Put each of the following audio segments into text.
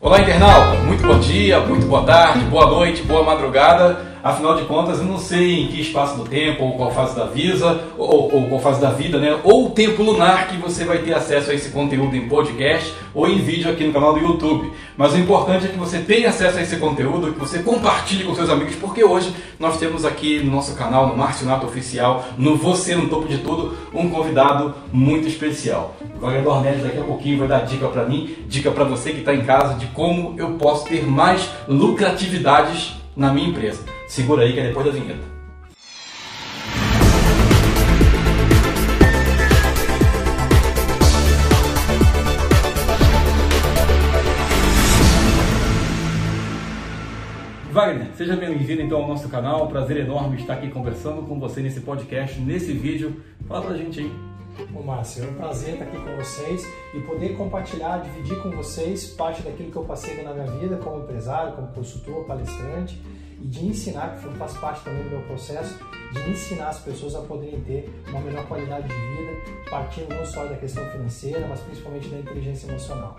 Olá, internauta! Muito bom dia, muito boa tarde, boa noite, boa madrugada. Afinal de contas, eu não sei em que espaço do tempo, ou qual fase da visa, ou, ou qual fase da vida, né? Ou o tempo lunar que você vai ter acesso a esse conteúdo em podcast ou em vídeo aqui no canal do YouTube. Mas o importante é que você tenha acesso a esse conteúdo, que você compartilhe com seus amigos, porque hoje nós temos aqui no nosso canal, no Márcio Nato Oficial, no Você no Topo de Tudo, um convidado muito especial. O Wagner Dornelles daqui a pouquinho vai dar dica para mim, dica para você que está em casa de como eu posso ter mais lucratividades na minha empresa. Segura aí que é depois da vinheta. Wagner, seja bem-vindo então ao nosso canal. Prazer enorme estar aqui conversando com você nesse podcast, nesse vídeo. Fala pra gente aí. Ô Márcio, é um prazer estar aqui com vocês e poder compartilhar, dividir com vocês parte daquilo que eu passei na minha vida como empresário, como consultor, palestrante e de ensinar, que faz parte também do meu processo, de ensinar as pessoas a poderem ter uma melhor qualidade de vida, partindo não só da questão financeira, mas principalmente da inteligência emocional.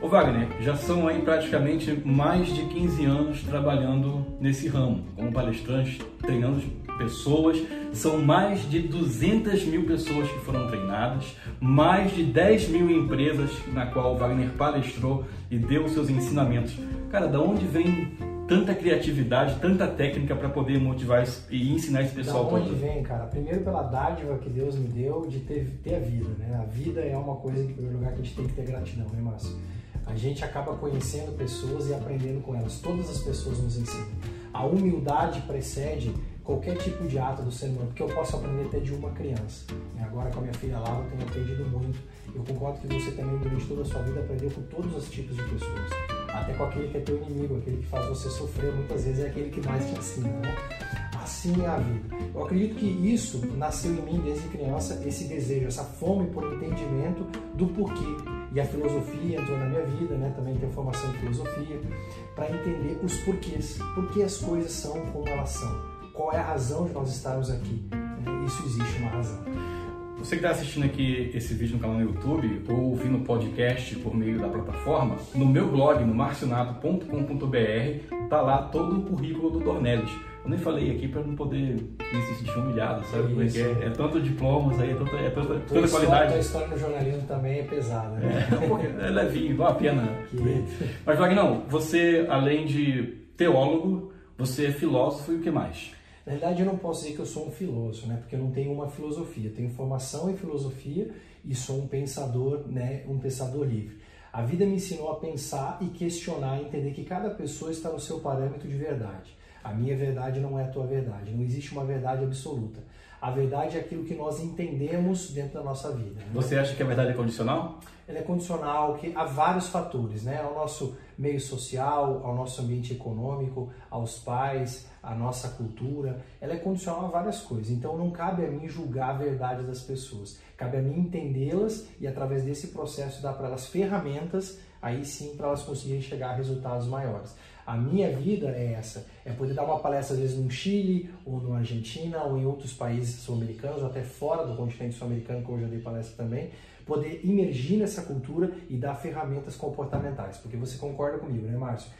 Ô Wagner, já são aí praticamente mais de 15 anos trabalhando nesse ramo, como palestrante, treinando pessoas. São mais de 200 mil pessoas que foram treinadas, mais de 10 mil empresas na qual o Wagner palestrou e deu seus ensinamentos. Cara, da onde vem tanta criatividade, tanta técnica para poder motivar e ensinar esse pessoal da onde todo? vem, cara? Primeiro pela dádiva que Deus me deu de ter, ter a vida, né? A vida é uma coisa que, em primeiro lugar, que a gente tem que ter gratidão, né, Márcio? A gente acaba conhecendo pessoas e aprendendo com elas. Todas as pessoas nos ensinam. A humildade precede qualquer tipo de ato do ser humano, porque eu posso aprender até de uma criança. Agora com a minha filha Laura eu tenho aprendido muito. Eu concordo que você também durante toda a sua vida aprendeu com todos os tipos de pessoas. Até com aquele que é teu inimigo, aquele que faz você sofrer, muitas vezes é aquele que mais te ensina, né? Assim é a vida. Eu acredito que isso nasceu em mim desde criança, esse desejo, essa fome por entendimento do porquê. E a filosofia entrou na minha vida, né? Também tenho formação em filosofia, para entender os porquês. Por que as coisas são como elas são qual é a razão de nós estarmos aqui. Né? Isso existe uma razão. Você que está assistindo aqui esse vídeo no canal no YouTube ou ouvindo o podcast por meio da plataforma, no meu blog, no marcionato.com.br, tá lá todo o currículo do Dornelles. Eu nem falei aqui para não poder me sentir humilhado, sabe? Porque é, é tanto diplomas aí, é tanta, é tanta, tanta qualidade. A história no jornalismo também é pesada, né? É, é levinho, vale a pena. Que... Mas, Wagner, você, além de teólogo, você é filósofo e o que mais? Na verdade, eu não posso dizer que eu sou um filósofo, né? Porque eu não tenho uma filosofia. Eu tenho formação em filosofia e sou um pensador, né? Um pensador livre. A vida me ensinou a pensar e questionar, entender que cada pessoa está no seu parâmetro de verdade. A minha verdade não é a tua verdade. Não existe uma verdade absoluta. A verdade é aquilo que nós entendemos dentro da nossa vida. Né? Você acha que a verdade é condicional? Ela é condicional que há vários fatores, né? Ao nosso meio social, ao nosso ambiente econômico, aos pais, à nossa cultura. Ela é condicional a várias coisas. Então não cabe a mim julgar a verdade das pessoas. Cabe a mim entendê-las e através desse processo dar para elas ferramentas, aí sim para elas conseguirem chegar a resultados maiores. A minha vida é essa, é poder dar uma palestra às vezes no Chile, ou na Argentina, ou em outros países sul-americanos, até fora do continente sul-americano, que eu já dei palestra também, poder imergir nessa cultura e dar ferramentas comportamentais. Porque você concorda comigo, né, Márcio?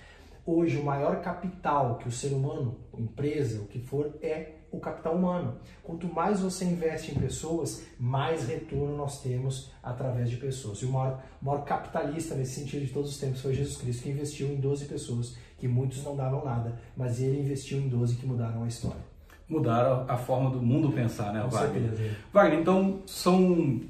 Hoje, o maior capital que o ser humano, empresa, o que for, é o capital humano. Quanto mais você investe em pessoas, mais retorno nós temos através de pessoas. E o maior, o maior capitalista nesse sentido de todos os tempos foi Jesus Cristo, que investiu em 12 pessoas que muitos não davam nada, mas ele investiu em 12 que mudaram a história. Mudaram a forma do mundo pensar, né, Com Wagner? Certeza. Wagner, então são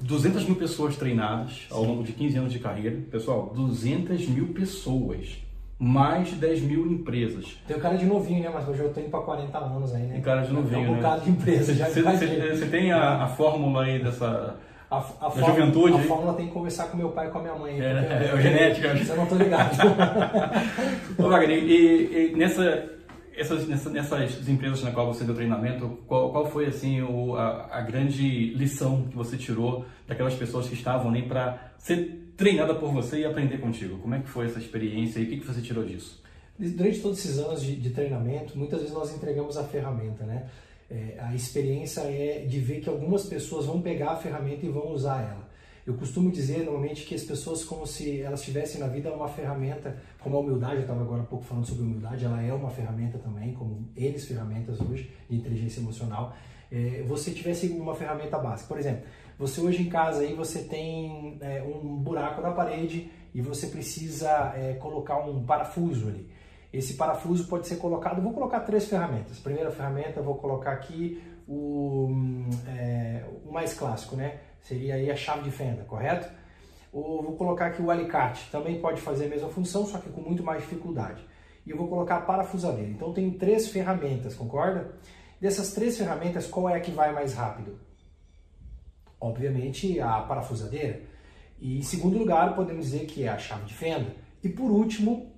200 mil pessoas treinadas ao longo de 15 anos de carreira. Pessoal, 200 mil pessoas. Mais de 10 mil empresas. Tem o cara de novinho, né? Mas hoje eu tenho para 40 anos aí, né? Tem cara de novinho, tem um né? de empresa já. Você tem a, a fórmula aí dessa a, a fórmula, juventude. A fórmula tem que conversar com meu pai e com a minha mãe. É, é, é genética. Eu não tô ligado. Ô, Wagner, e, e, nessa, essas, nessa, nessas empresas na qual você deu treinamento, qual, qual foi assim o, a, a, grande lição que você tirou daquelas pessoas que estavam ali para ser treinada por você e aprender contigo? Como é que foi essa experiência e o que, que você tirou disso? Durante todos esses anos de, de treinamento, muitas vezes nós entregamos a ferramenta, né? É, a experiência é de ver que algumas pessoas vão pegar a ferramenta e vão usar ela. Eu costumo dizer normalmente que as pessoas como se elas tivessem na vida uma ferramenta, como a humildade, eu estava agora há pouco falando sobre humildade, ela é uma ferramenta também, como eles ferramentas hoje de inteligência emocional. É, você tivesse uma ferramenta básica, por exemplo, você hoje em casa aí você tem é, um buraco na parede e você precisa é, colocar um parafuso ali. Esse parafuso pode ser colocado, vou colocar três ferramentas. Primeira ferramenta, vou colocar aqui o, é, o mais clássico, né? Seria aí a chave de fenda, correto? Ou vou colocar aqui o alicate, também pode fazer a mesma função, só que com muito mais dificuldade. E eu vou colocar a parafusadeira. Então tem três ferramentas, concorda? Dessas três ferramentas, qual é a que vai mais rápido? Obviamente a parafusadeira. E em segundo lugar, podemos dizer que é a chave de fenda. E por último,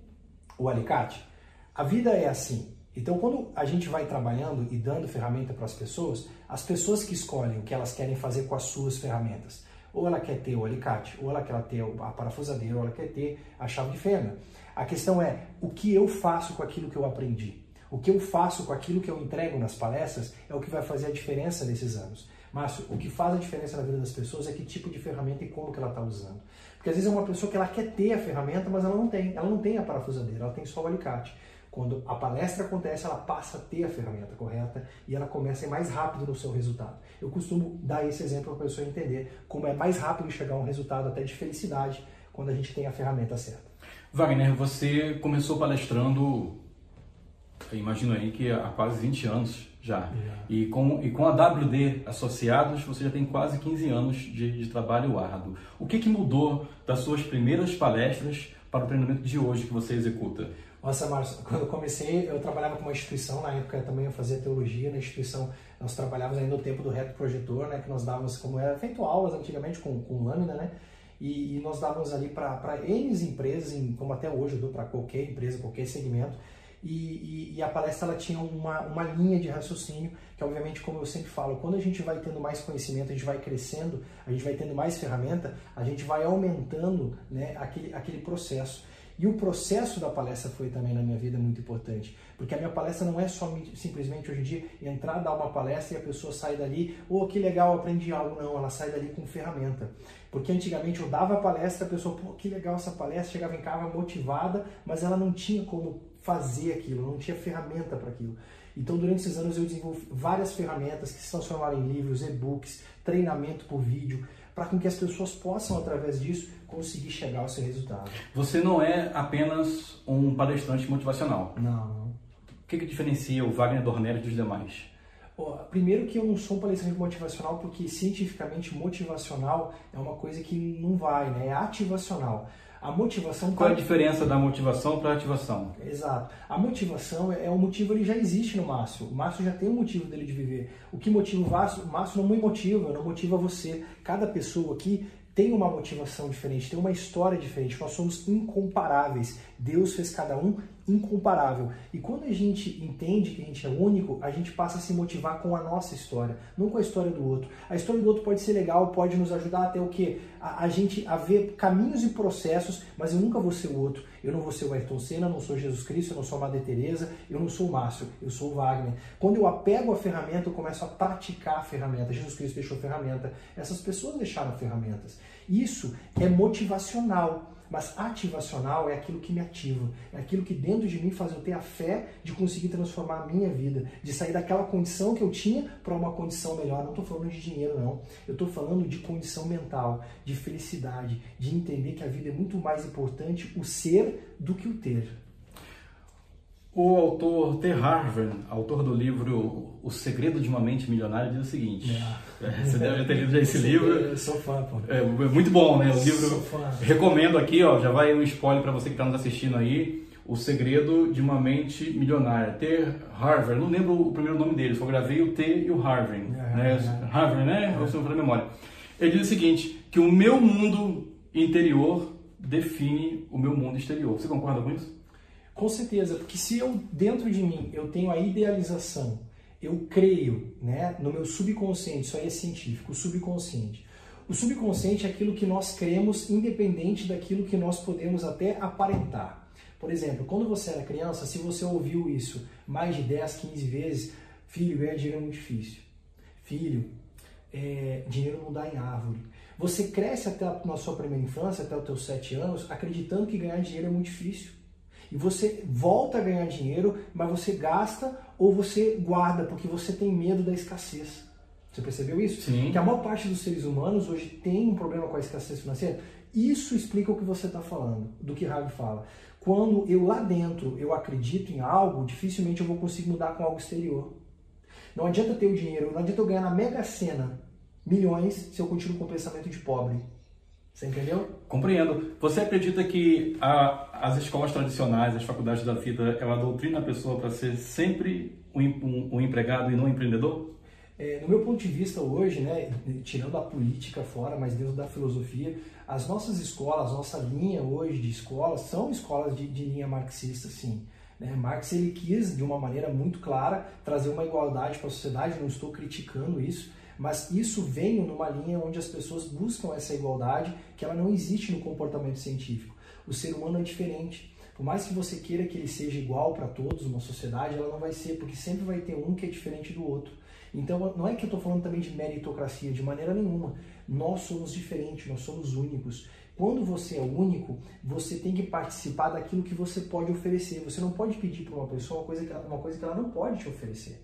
o alicate. A vida é assim. Então, quando a gente vai trabalhando e dando ferramenta para as pessoas, as pessoas que escolhem o que elas querem fazer com as suas ferramentas, ou ela quer ter o alicate, ou ela quer ter a parafusadeira, ou ela quer ter a chave de fenda. A questão é o que eu faço com aquilo que eu aprendi. O que eu faço com aquilo que eu entrego nas palestras é o que vai fazer a diferença nesses anos. Márcio, o que faz a diferença na vida das pessoas é que tipo de ferramenta e como que ela está usando. Porque às vezes é uma pessoa que ela quer ter a ferramenta, mas ela não tem. Ela não tem a parafusadeira, ela tem só o alicate. Quando a palestra acontece, ela passa a ter a ferramenta correta e ela começa a ir mais rápido no seu resultado. Eu costumo dar esse exemplo para a pessoa entender como é mais rápido chegar a um resultado até de felicidade quando a gente tem a ferramenta certa. Wagner, você começou palestrando, imagino aí que há quase 20 anos já. E, com, e com a WD Associados, você já tem quase 15 anos de, de trabalho árduo. O que, que mudou das suas primeiras palestras para o treinamento de hoje que você executa? Nossa, Márcio, quando eu comecei, eu trabalhava com uma instituição, na época também eu fazia teologia na instituição, nós trabalhávamos ainda no tempo do reto projetor, né, que nós dávamos, como era feito aulas antigamente com, com lâmina, né, e, e nós dávamos ali para N empresas, como até hoje eu dou para qualquer empresa, qualquer segmento, e, e, e, a palestra ela tinha uma, uma linha de raciocínio que obviamente como eu sempre falo quando a gente vai tendo mais conhecimento a gente vai crescendo a gente vai tendo mais ferramenta a gente vai aumentando né, aquele, aquele processo e o processo da palestra foi também na minha vida muito importante, porque a minha palestra não é só simplesmente hoje em dia entrar, dar uma palestra e a pessoa sai dali, oh, que legal, aprendi algo. Não, ela sai dali com ferramenta. Porque antigamente eu dava a palestra, a pessoa, pô, que legal essa palestra, chegava em casa motivada, mas ela não tinha como fazer aquilo, não tinha ferramenta para aquilo. Então, durante esses anos, eu desenvolvi várias ferramentas que se transformaram em livros, e-books, treinamento por vídeo, para que as pessoas possam, através disso, conseguir chegar ao seu resultado. Você não é apenas um palestrante motivacional. Não. O que, que diferencia o Wagner Dornelli dos demais? Primeiro que eu não sou um palestrante motivacional porque cientificamente motivacional é uma coisa que não vai, né? É ativacional. A motivação. Qual é a diferença da motivação para a ativação? Exato. A motivação é, é um motivo, ele já existe no Márcio. O Márcio já tem um motivo dele de viver. O que motiva o Márcio, o Márcio não me motiva, não motiva você. Cada pessoa aqui tem uma motivação diferente, tem uma história diferente. Nós somos incomparáveis. Deus fez cada um incomparável. E quando a gente entende que a gente é único, a gente passa a se motivar com a nossa história, não com a história do outro. A história do outro pode ser legal, pode nos ajudar até o que? A, a, gente a ver caminhos e processos, mas eu nunca vou ser o outro. Eu não vou ser o Ayrton Senna, eu não sou Jesus Cristo, eu não sou a Madre Teresa, eu não sou o Márcio, eu sou o Wagner. Quando eu apego a ferramenta, eu começo a praticar a ferramenta. Jesus Cristo deixou ferramenta, essas pessoas deixaram ferramentas. Isso é motivacional. Mas ativacional é aquilo que me ativa, é aquilo que dentro de mim faz eu ter a fé de conseguir transformar a minha vida, de sair daquela condição que eu tinha para uma condição melhor. Não estou falando de dinheiro, não. Eu estou falando de condição mental, de felicidade, de entender que a vida é muito mais importante o ser do que o ter. O autor T. Harvey, autor do livro O Segredo de uma Mente Milionária, diz o seguinte: é, você deve ter lido já esse livro. Eu sou fã, pô. É, é muito bom, né? O livro. Recomendo aqui, ó, já vai um spoiler para você que está nos assistindo aí. O Segredo de uma Mente Milionária. T. Harvey, não lembro o primeiro nome dele, só gravei o T e o Harvey. É, né? É. Harvey, né? É. Eu sou memória. Ele diz o seguinte: que o meu mundo interior define o meu mundo exterior. Você concorda com isso? Com certeza, porque se eu dentro de mim eu tenho a idealização, eu creio, né, no meu subconsciente, isso aí é científico, o subconsciente. O subconsciente é aquilo que nós cremos independente daquilo que nós podemos até aparentar. Por exemplo, quando você era criança, se você ouviu isso mais de 10, 15 vezes, filho, ganhar dinheiro é muito difícil. Filho, é, dinheiro não dá em árvore. Você cresce até a, na sua primeira infância, até os teus sete anos, acreditando que ganhar dinheiro é muito difícil. E você volta a ganhar dinheiro, mas você gasta ou você guarda porque você tem medo da escassez. Você percebeu isso? Sim. Que a maior parte dos seres humanos hoje tem um problema com a escassez financeira. Isso explica o que você está falando, do que Harvey fala. Quando eu lá dentro eu acredito em algo, dificilmente eu vou conseguir mudar com algo exterior. Não adianta ter o dinheiro, não adianta eu ganhar na mega sena milhões se eu continuo com o pensamento de pobre. Você entendeu? Compreendo. Você acredita que a, as escolas tradicionais, as faculdades da vida, ela doutrina a pessoa para ser sempre um, um, um, empregado e não um empreendedor? É, no meu ponto de vista hoje, né, tirando a política fora, mas dentro da filosofia, as nossas escolas, nossa linha hoje de escolas são escolas de, de linha marxista, sim. Né? Marx ele quis, de uma maneira muito clara, trazer uma igualdade para a sociedade, não estou criticando isso, mas isso vem numa linha onde as pessoas buscam essa igualdade que ela não existe no comportamento científico. O ser humano é diferente. Por mais que você queira que ele seja igual para todos numa sociedade, ela não vai ser, porque sempre vai ter um que é diferente do outro. Então, não é que eu estou falando também de meritocracia, de maneira nenhuma. Nós somos diferentes, nós somos únicos. Quando você é único, você tem que participar daquilo que você pode oferecer. Você não pode pedir para uma pessoa uma coisa que ela, uma coisa que ela não pode te oferecer.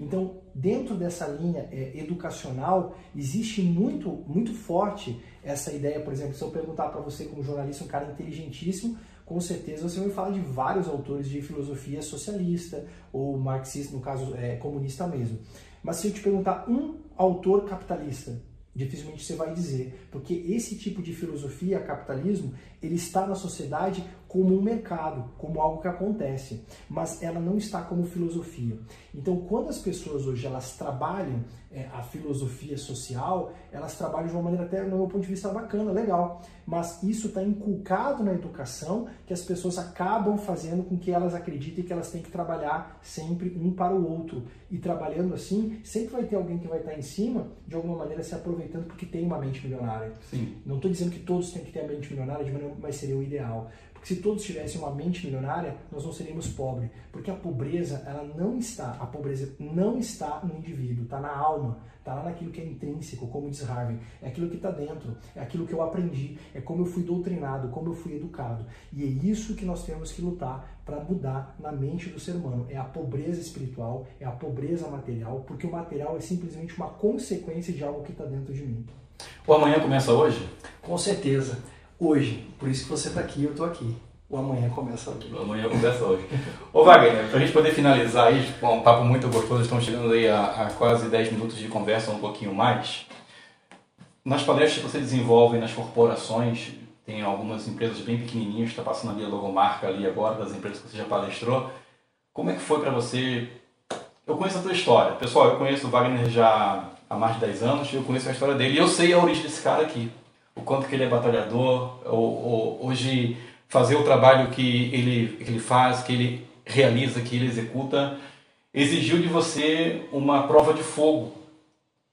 Então, dentro dessa linha é, educacional, existe muito, muito forte essa ideia, por exemplo, se eu perguntar para você como jornalista, um cara inteligentíssimo, com certeza você vai falar de vários autores de filosofia socialista ou marxista, no caso é, comunista mesmo. Mas se eu te perguntar um autor capitalista, dificilmente você vai dizer, porque esse tipo de filosofia, capitalismo, ele está na sociedade como um mercado, como algo que acontece, mas ela não está como filosofia. Então, quando as pessoas hoje elas trabalham é, a filosofia social, elas trabalham de uma maneira até, no meu ponto de vista, bacana, legal, mas isso está inculcado na educação que as pessoas acabam fazendo com que elas acreditem que elas têm que trabalhar sempre um para o outro. E trabalhando assim, sempre vai ter alguém que vai estar em cima, de alguma maneira se aproveitando porque tem uma mente milionária. Sim. Não estou dizendo que todos têm que ter a mente milionária, de maneira, mas seria o ideal. Porque se todos tivessem uma mente milionária, nós não seríamos pobres. Porque a pobreza, ela não está, a pobreza não está no indivíduo, está na alma, está lá naquilo que é intrínseco, como diz Harvey. É aquilo que está dentro, é aquilo que eu aprendi, é como eu fui doutrinado, como eu fui educado. E é isso que nós temos que lutar para mudar na mente do ser humano. É a pobreza espiritual, é a pobreza material, porque o material é simplesmente uma consequência de algo que está dentro de mim. O amanhã começa hoje? Com certeza hoje. Por isso que você está aqui, eu estou aqui. O amanhã começa hoje. O amanhã começa hoje. Ô Wagner, para a gente poder finalizar aí, um papo muito gostoso, estamos chegando aí a, a, quase 10 minutos de conversa, um pouquinho mais. Nas palestras que você desenvolve nas corporações, tem algumas empresas bem pequenininhas, está passando ali a logomarca ali agora das empresas que você já palestrou. Como é que foi para você? Eu conheço a tua história. Pessoal, eu conheço o Wagner já há mais de 10 anos, eu conheço a história dele e eu sei a origem desse cara aqui o quanto que ele é batalhador, ou, ou, hoje fazer o trabalho que ele, que ele faz, que ele realiza, que ele executa, exigiu de você uma prova de fogo.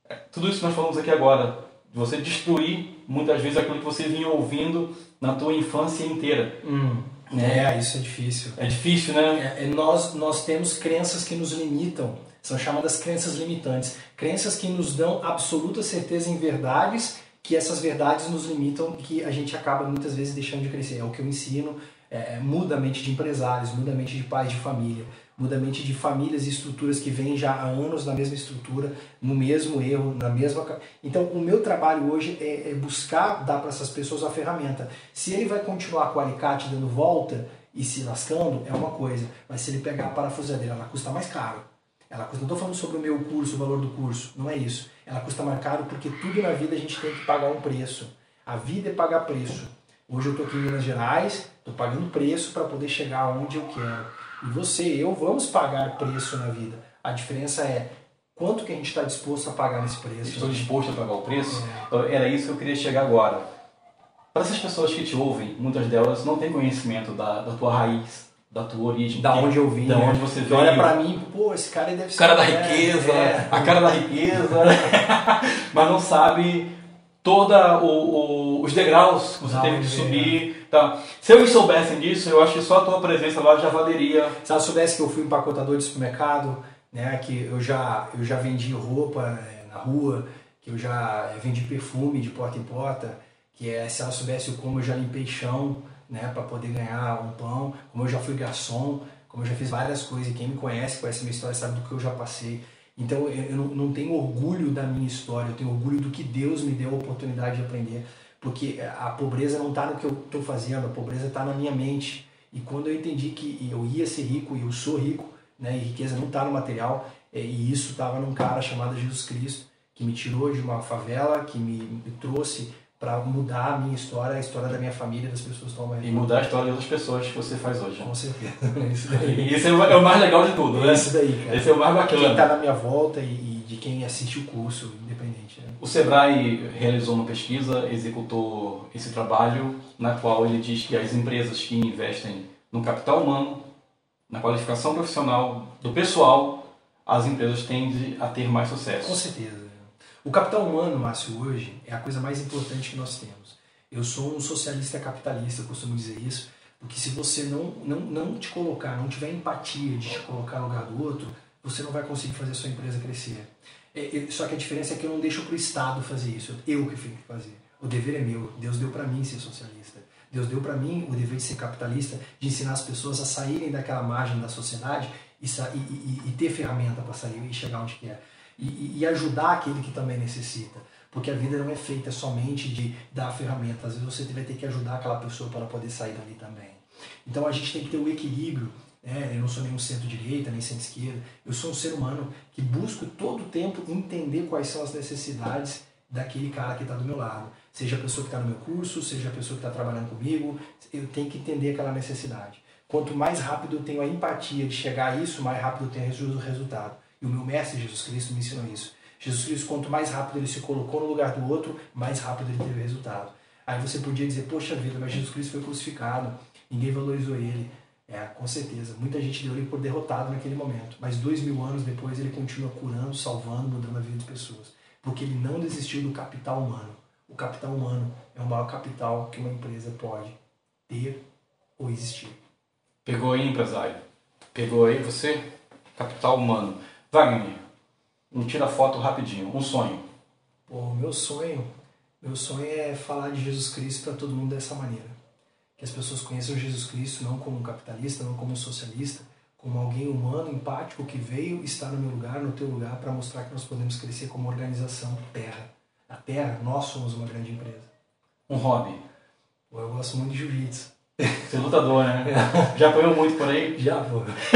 É, tudo isso que nós falamos aqui agora, de você destruir muitas vezes aquilo que você vinha ouvindo na tua infância inteira. Hum. É, isso é difícil. É difícil, né? É, é, nós, nós temos crenças que nos limitam, são chamadas crenças limitantes. Crenças que nos dão absoluta certeza em verdades que essas verdades nos limitam e que a gente acaba muitas vezes deixando de crescer. É o que eu ensino, é, é, muda a mente de empresários, muda a mente de pais de família, muda a mente de famílias e estruturas que vêm já há anos na mesma estrutura, no mesmo erro, na mesma. Então, o meu trabalho hoje é, é buscar dar para essas pessoas a ferramenta. Se ele vai continuar com o alicate dando volta e se lascando, é uma coisa, mas se ele pegar a parafusadeira, ela custa mais caro. Ela custa, não estou falando sobre o meu curso, o valor do curso, não é isso ela custa mais caro porque tudo na vida a gente tem que pagar um preço. A vida é pagar preço. Hoje eu estou aqui em Minas Gerais, estou pagando preço para poder chegar onde eu quero. E você, eu, vamos pagar preço na vida. A diferença é quanto que a gente está disposto a pagar nesse preço. Estou disposto a pagar o preço? É. Era isso que eu queria chegar agora. Para essas pessoas que te ouvem, muitas delas não têm conhecimento da, da tua raiz, da tua origem. Da onde eu vim. Da né? onde você veio. Olha pra mim, pô, esse cara deve ser. O cara da riqueza, é. a cara da riqueza, mas não sabe toda o, o, os degraus que você teve que subir. Tá. Se eles soubessem disso, eu acho que só a tua presença lá já valeria. Se ela soubesse que eu fui empacotador de supermercado, né, que eu já, eu já vendi roupa é, na rua, que eu já eh, vendi perfume de porta em porta, que é se ela soubesse como eu já limpei chão, né, para poder ganhar um pão, como eu já fui garçom, como eu já fiz várias coisas, e quem me conhece, conhece minha história, sabe do que eu já passei. Então eu não, tenho orgulho da minha história, eu tenho orgulho do que Deus me deu a oportunidade de aprender, porque a pobreza não está no que eu estou fazendo, a pobreza está na minha mente. E quando eu entendi que eu ia ser rico e eu sou rico, né, e riqueza não está no material, é, e isso estava num cara chamado Jesus Cristo, que me tirou de uma favela, que me, me trouxe para mudar a minha história, a história da minha família, das pessoas que estão E mudar a história das pessoas que você faz hoje. Com certeza. Isso daí. E esse é o mais legal de tudo, né? Isso daí, cara. Esse é o mais bacana. Quem está na minha volta e, e, de quem assiste o curso, independente. Né? O Sebrae realizou uma pesquisa, executou esse trabalho, na qual ele diz que as empresas que investem no capital humano, na qualificação profissional do pessoal, as empresas tendem a ter mais sucesso. Com certeza. O capital humano, Márcio, hoje é a coisa mais importante que nós temos. Eu sou um socialista capitalista, eu costumo dizer isso, porque se você não, não, não te colocar, não tiver empatia de te colocar no lugar do outro, você não vai conseguir fazer a sua empresa crescer. É, só que a diferença é que eu não deixo para o Estado fazer isso, eu que tenho que fazer. O dever é meu. Deus deu para mim ser socialista. Deus deu para mim o dever de ser capitalista, de ensinar as pessoas a saírem daquela margem da sociedade e, e, e, e ter ferramenta para sair e chegar onde quer e, e ajudar aquele que também necessita. Porque a vida não é feita somente de dar ferramentas, às vezes você vai ter que ajudar aquela pessoa para poder sair dali também. Então a gente tem que ter o um equilíbrio. Né? Eu não sou nenhum centro-direita, nem centro-esquerda. Eu sou um ser humano que busco todo o tempo entender quais são as necessidades daquele cara que está do meu lado. Seja a pessoa que está no meu curso, seja a pessoa que está trabalhando comigo, eu tenho que entender aquela necessidade. Quanto mais rápido eu tenho a empatia de chegar a isso, mais rápido eu tenho o resultado. E o meu mestre Jesus Cristo me ensinou isso. Jesus Cristo, quanto mais rápido ele se colocou no lugar do outro, mais rápido ele teve resultado. Aí você podia dizer, poxa vida, mas Jesus Cristo foi crucificado, ninguém valorizou ele. É, com certeza. Muita gente deu ele por derrotado naquele momento. Mas dois mil anos depois ele continua curando, salvando, mudando a vida de pessoas. Porque ele não desistiu do capital humano. O capital humano é o maior capital que uma empresa pode ter ou existir. Pegou aí, empresário? Pegou aí você? Capital humano. Wagner, um tira foto rapidinho, um sonho. Pô, meu sonho, meu sonho é falar de Jesus Cristo para todo mundo dessa maneira. Que as pessoas conheçam Jesus Cristo não como um capitalista, não como um socialista, como alguém humano, empático, que veio estar no meu lugar, no teu lugar, para mostrar que nós podemos crescer como organização Terra. A Terra, nós somos uma grande empresa. Um hobby? Pô, eu gosto muito de jiu-jitsu. Você é lutador, né? Já apanhou muito por aí? Já, pô.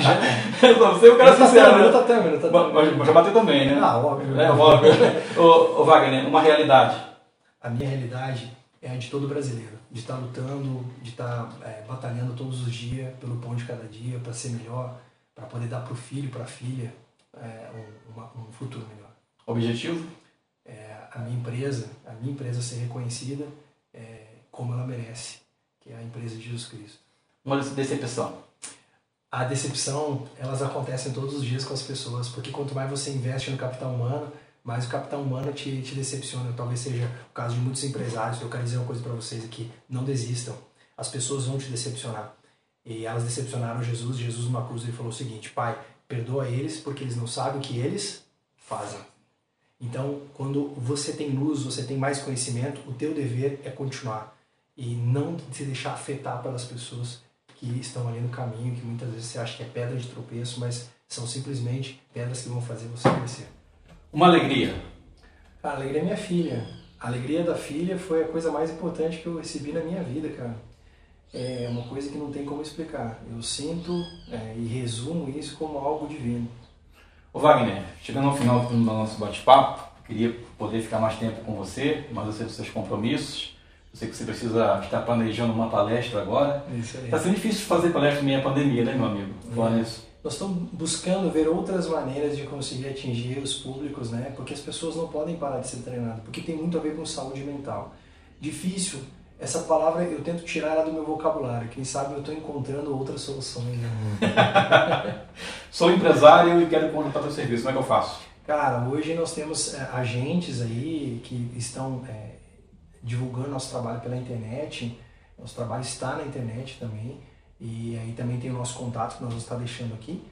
já. Eu não sei o cara sincero. Luta também, luta também. Mas já bateu também, né? Ah, óbvio. É, óbvio. ô, ô, Wagner, uma realidade. A minha realidade é a de todo brasileiro. De estar lutando, de estar é, batalhando todos os dias pelo pão de cada dia, para ser melhor, para poder dar para o filho, para a filha, é, um, uma, um futuro melhor. Objetivo? É, a minha empresa, a minha empresa ser reconhecida é, como ela merece, que é a empresa de Jesus Cristo. Uma decepção. A decepção, elas acontecem todos os dias com as pessoas, porque quanto mais você investe no capital humano, mais o capital humano te, te decepciona. Talvez seja o caso de muitos empresários. Eu quero dizer uma coisa para vocês aqui: não desistam. As pessoas vão te decepcionar. E elas decepcionaram Jesus. Jesus, numa cruz, ele falou o seguinte: Pai, perdoa eles porque eles não sabem o que eles fazem. Então, quando você tem luz, você tem mais conhecimento, o teu dever é continuar e não se deixar afetar pelas pessoas que estão ali no caminho, que muitas vezes você acha que é pedra de tropeço, mas são simplesmente pedras que vão fazer você crescer. Uma alegria. A alegria é minha filha. A alegria da filha foi a coisa mais importante que eu recebi na minha vida, cara. É uma coisa que não tem como explicar. Eu sinto é, e resumo isso como algo divino. Ô Wagner, chegando ao final do nosso bate-papo, queria poder ficar mais tempo com você, mas eu sei dos seus compromissos. Eu sei que você precisa estar planejando uma palestra agora. Isso aí. Está sendo difícil fazer palestra em meia pandemia, né, meu amigo? Falando é. isso. Nós estamos buscando ver outras maneiras de conseguir atingir os públicos, né? Porque as pessoas não podem parar de ser treinadas, porque tem muito a ver com saúde mental. Difícil, essa palavra eu tento tirar ela do meu vocabulário. Quem sabe eu estou encontrando outras soluções. Né? Sou empresário e quero contratar seu serviço. Como é que eu faço? Cara, hoje nós temos é, agentes aí que estão é, divulgando nosso trabalho pela internet. Nosso trabalho está na internet também. E aí também tem o nosso contato que nós vamos estar deixando aqui.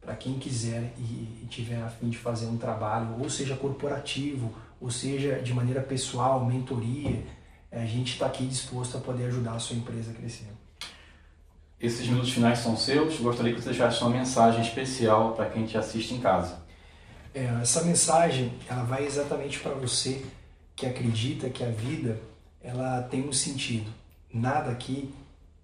para quem quiser e, tiver a fim de fazer um trabalho, ou seja corporativo, ou seja de maneira pessoal, mentoria, a gente está aqui disposto a poder ajudar a sua empresa a crescer. Esses minutos finais são seus. Gostaria que você deixasse uma mensagem especial para quem te assiste em casa. É, essa mensagem ela vai exatamente para você que acredita que a vida ela tem um sentido. Nada aqui,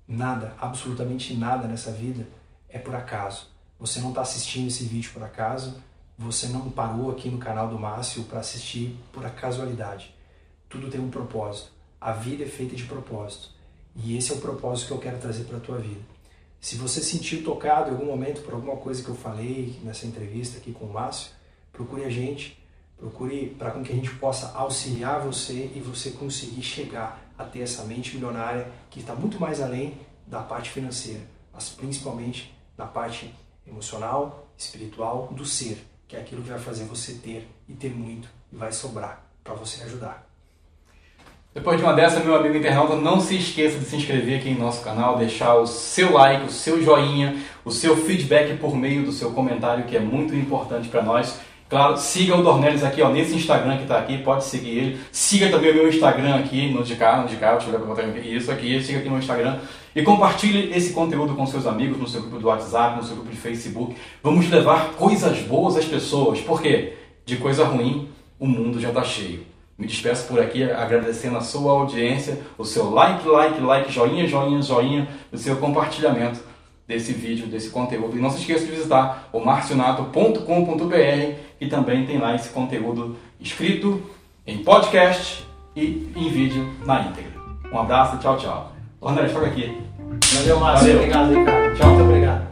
nada, absolutamente nada nessa vida é por acaso. Você não está assistindo esse vídeo por acaso. Você não parou aqui no canal do Márcio para assistir por casualidade. Tudo tem um propósito. A vida é feita de propósito. E esse é o propósito que eu quero trazer para a tua vida. Se você sentiu tocado em algum momento por alguma coisa que eu falei nessa entrevista aqui com o Márcio, procure a gente, procure para que a gente possa auxiliar você e você conseguir chegar a ter essa mente milionária que está muito mais além da parte financeira, mas principalmente da parte emocional, espiritual, do ser, que é aquilo que vai fazer você ter e ter muito e vai sobrar para você ajudar. Depois de uma dessa, meu amigo internauta, não se esqueça de se inscrever aqui em nosso canal, deixar o seu like, o seu joinha, o seu feedback por meio do seu comentário, que é muito importante para nós. Claro, siga o Dornelis aqui, ó, nesse Instagram que está aqui, pode seguir ele. Siga também o meu Instagram aqui, no de cá, no de cá, deixa eu botar isso aqui, siga aqui no Instagram. E compartilhe esse conteúdo com seus amigos, no seu grupo do WhatsApp, no seu grupo de Facebook. Vamos levar coisas boas às pessoas, porque de coisa ruim o mundo já está cheio. Me despeço por aqui agradecendo a sua audiência, o seu like, like, like, joinha, joinha, joinha, o seu compartilhamento desse vídeo, desse conteúdo. E não se esqueça de visitar o marcionato.com.br e também tem lá esse conteúdo escrito em podcast e em vídeo na íntegra. Um abraço, tchau, tchau. O André, aqui. Valeu, Márcio. Obrigado, Ricardo. Tchau. Muito obrigado.